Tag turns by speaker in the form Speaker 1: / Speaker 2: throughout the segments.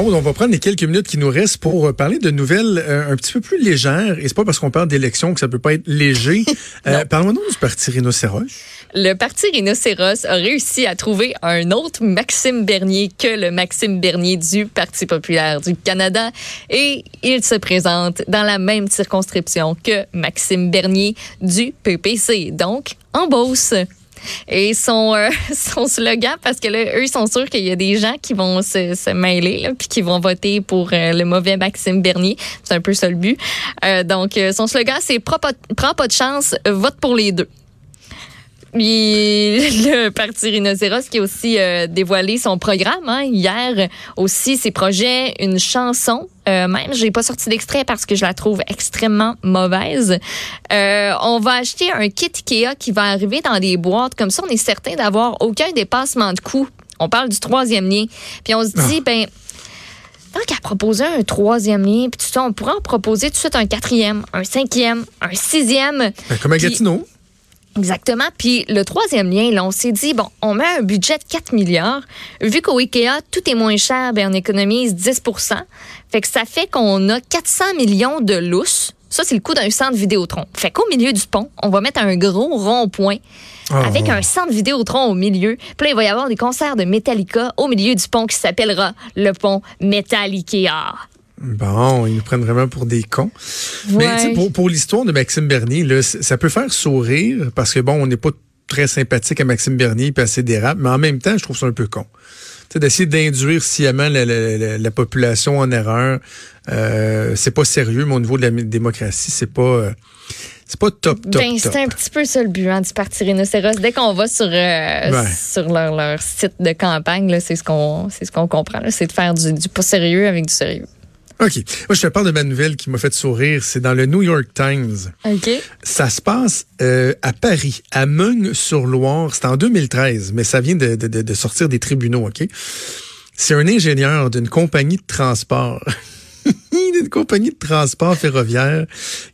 Speaker 1: On va prendre les quelques minutes qui nous restent pour euh, parler de nouvelles euh, un petit peu plus légères. Et c'est pas parce qu'on parle d'élections que ça peut pas être léger. euh, Parlons-nous du parti Rhinocéros.
Speaker 2: Le parti Rhinocéros a réussi à trouver un autre Maxime Bernier que le Maxime Bernier du Parti populaire du Canada. Et il se présente dans la même circonscription que Maxime Bernier du PPC. Donc, en Beauce. Et son, euh, slogan, parce que là, eux, ils sont sûrs qu'il y a des gens qui vont se, mêler, là, puis qui vont voter pour euh, le mauvais Maxime Bernier. C'est un peu ça le but. Euh, donc, euh, son slogan, c'est Prends pas, de chance, vote pour les deux. Puis le Parti Rhinocéros qui a aussi dévoilé son programme hein, hier, aussi ses projets, une chanson. Euh, même, j'ai pas sorti d'extrait parce que je la trouve extrêmement mauvaise. Euh, on va acheter un kit Ikea qui va arriver dans des boîtes. Comme ça, on est certain d'avoir aucun dépassement de coût. On parle du troisième lien. Puis on se dit, ben, tant qu'à proposer un troisième lien, puis tout ça, on pourrait en proposer tout de suite un quatrième, un cinquième, un sixième.
Speaker 1: Ben, comme à Gatineau.
Speaker 2: Exactement. Puis le troisième lien, là, on s'est dit, bon, on met un budget de 4 milliards. Vu qu'au IKEA, tout est moins cher, ben, on économise 10% Fait que ça fait qu'on a 400 millions de lousses. Ça, c'est le coût d'un centre Vidéotron. Fait qu'au milieu du pont, on va mettre un gros rond-point
Speaker 1: Ah,
Speaker 2: avec un centre Vidéotron au milieu. Puis là, il va y avoir des concerts de Metallica au milieu du pont qui s'appellera le pont Metallica.
Speaker 1: Bon, ils nous prennent vraiment pour des cons. Mais
Speaker 2: Ouais.
Speaker 1: pour, pour l'histoire de Maxime Bernier, là, ça peut faire sourire parce que bon, on n'est pas très sympathique à Maxime Bernier et à ses dérapes, mais en même temps, je trouve ça un peu con. D'essayer d'induire sciemment la, la- la- la population en erreur, euh, c'est pas sérieux, mais au niveau de la démocratie, c'est pas, euh, c'est pas top, top,
Speaker 2: Ben, c'est un petit peu ça le but hein, du Parti Rhinocéros. Dès qu'on va sur, euh,
Speaker 1: Ouais.
Speaker 2: sur leur, leur site de campagne, c'est ce qu'on ce qu'on comprend. C'est de faire du, du pas sérieux avec du sérieux.
Speaker 1: OK. Moi, je te parle de ma nouvelle qui m'a fait sourire. C'est dans le New York Times.
Speaker 2: OK.
Speaker 1: Ça se passe euh, à Paris, à Meung-sur-Loire. C'est en 2013, mais ça vient de, de- de- sortir des tribunaux, OK? C'est un ingénieur d'une compagnie de transport. d'une compagnie de transport ferroviaire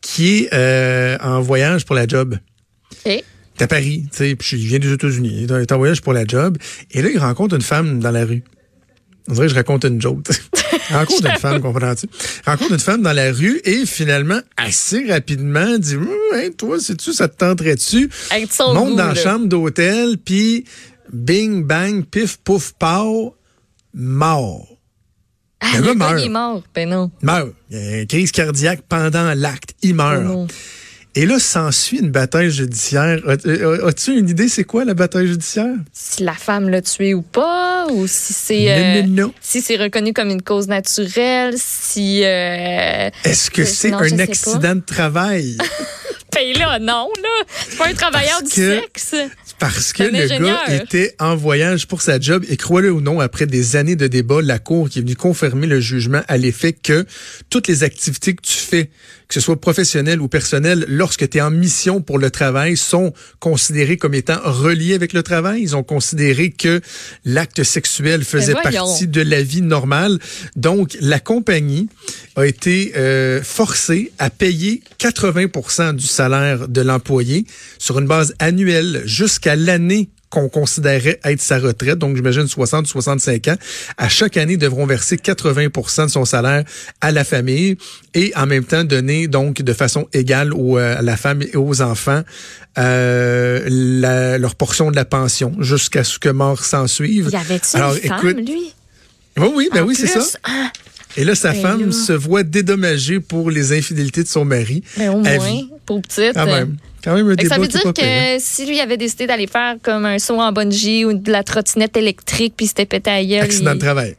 Speaker 1: qui est euh, en voyage pour la job.
Speaker 2: Et
Speaker 1: à Paris, tu sais, puis il vient des États-Unis. Il est en voyage pour la job. Et là, il rencontre une femme dans la rue. On dirait que je raconte une joke. Rencontre une femme, comprends-tu? Rencontre une femme dans la rue et finalement, assez rapidement, dit Hum, hey, toi, sais-tu, ça te tenterait-tu? Monte dans la chambre d'hôtel, puis bing, bang, pif, pouf, pow, mort.
Speaker 2: Ah,
Speaker 1: le gars meurt.
Speaker 2: il est mort. Ben non.
Speaker 1: Meurt. Il y a une crise cardiaque pendant l'acte. Il
Speaker 2: Oh
Speaker 1: meurt.
Speaker 2: non.
Speaker 1: Et là, s'ensuit une bataille judiciaire. As- euh, As-tu une idée, c'est quoi la bataille judiciaire?
Speaker 2: Si la femme l'a tué ou pas, ou si c'est euh,
Speaker 1: Non, non, non.
Speaker 2: si c'est reconnu comme une cause naturelle, si euh,
Speaker 1: Est-ce que
Speaker 2: Euh,
Speaker 1: c'est un accident de travail?
Speaker 2: ben là non là, c'est pas un travailleur
Speaker 1: Parce
Speaker 2: du
Speaker 1: que-
Speaker 2: sexe.
Speaker 1: Parce que le
Speaker 2: ingénieur.
Speaker 1: gars était en voyage pour sa job et crois-le ou non, après des années de débat, la Cour qui est venue confirmer le jugement à l'effet que toutes les activités que tu fais, que ce soit professionnelles ou personnelles, lorsque tu es en mission pour le travail, sont considérées comme étant reliées avec le travail. Ils ont considéré que l'acte sexuel faisait partie de la vie normale. Donc, la compagnie a été euh, forcée à payer 80% du salaire de l'employé sur une base annuelle jusqu'à l'année qu'on considérait être sa retraite, donc j'imagine 60 65 ans, à chaque année devront verser 80 de son salaire à la famille et en même temps donner donc de façon égale aux, euh, à la femme et aux enfants euh, la- leur portion de la pension jusqu'à ce que mort s'en suive.
Speaker 2: Y
Speaker 1: Alors,
Speaker 2: une femme
Speaker 1: écoute,
Speaker 2: lui?
Speaker 1: Oui, oui, ben
Speaker 2: En
Speaker 1: oui, c'est ça.
Speaker 2: ah,
Speaker 1: Et là, sa
Speaker 2: Ben
Speaker 1: femme
Speaker 2: là.
Speaker 1: se voit dédommagée pour les infidélités de son mari.
Speaker 2: ben au moins. Pour petite.
Speaker 1: Quand même. Quand même
Speaker 2: que
Speaker 1: débat
Speaker 2: ça veut dire que si lui avait décidé d'aller faire comme un saut en bungee ou de la trottinette électrique puis s'était pété gueule,
Speaker 1: Accident
Speaker 2: il-
Speaker 1: de travail.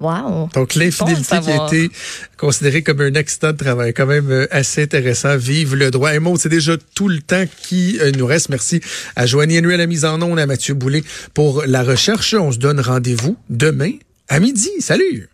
Speaker 2: Wow.
Speaker 1: Donc, l'infidélité qui a été considérée comme un accident de travail, quand même euh, assez intéressant. Vive le droit. Et Maud, c'est déjà tout le temps qui euh, nous reste. Merci à Joanie Henry à la mise en onde, à Mathieu Boulay pour la recherche. On se donne rendez-vous demain à midi. Salut!